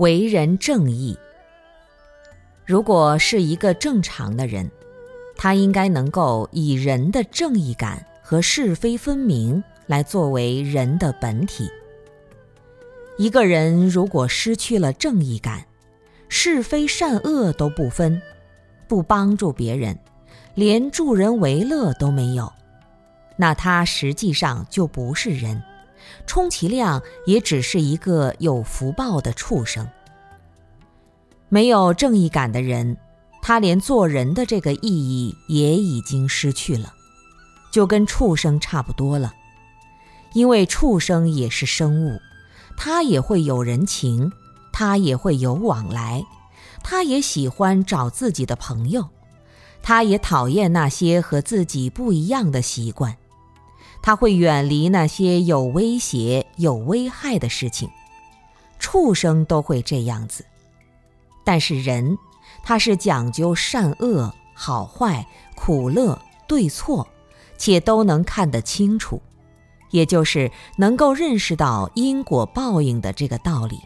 为人正义。如果是一个正常的人，他应该能够以人的正义感和是非分明来作为人的本体。一个人如果失去了正义感，是非善恶都不分，不帮助别人，连助人为乐都没有，那他实际上就不是人，充其量也只是一个有福报的畜生。没有正义感的人，他连做人的这个意义也已经失去了，就跟畜生差不多了，因为畜生也是生物。他也会有人情，他也会有往来，他也喜欢找自己的朋友，他也讨厌那些和自己不一样的习惯，他会远离那些有威胁、有危害的事情。畜生都会这样子，但是人，他是讲究善恶、好坏、苦乐、对错，且都能看得清楚。也就是能够认识到因果报应的这个道理。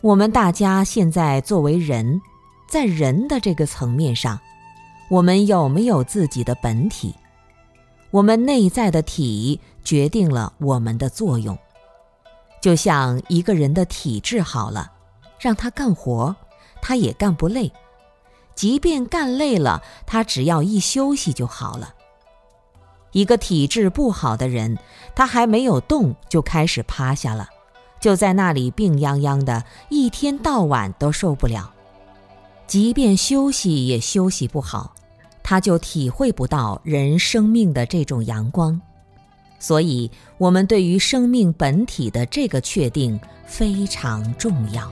我们大家现在作为人，在人的这个层面上，我们有没有自己的本体？我们内在的体决定了我们的作用。就像一个人的体质好了，让他干活，他也干不累；即便干累了，他只要一休息就好了。一个体质不好的人，他还没有动就开始趴下了，就在那里病殃殃的，一天到晚都受不了。即便休息也休息不好，他就体会不到人生命的这种阳光。所以，我们对于生命本体的这个确定非常重要。